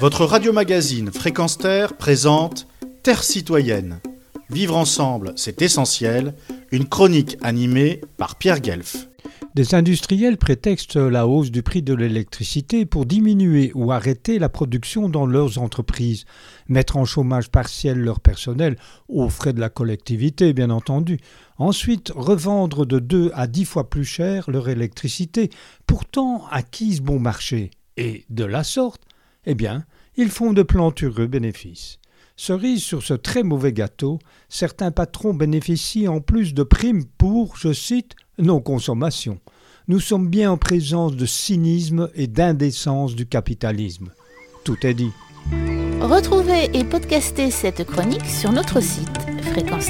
Votre radio-magazine Fréquence Terre présente Terre citoyenne. Vivre ensemble, c'est essentiel. Une chronique animée par Pierre Guelf. Des industriels prétextent la hausse du prix de l'électricité pour diminuer ou arrêter la production dans leurs entreprises, mettre en chômage partiel leur personnel, aux frais de la collectivité bien entendu, ensuite revendre de 2 à 10 fois plus cher leur électricité, pourtant acquise bon marché, et de la sorte, eh bien, ils font de plantureux bénéfices. Cerise sur ce très mauvais gâteau, certains patrons bénéficient en plus de primes pour, je cite, non-consommation. Nous sommes bien en présence de cynisme et d'indécence du capitalisme. Tout est dit. Retrouvez et podcastez cette chronique sur notre site fréquence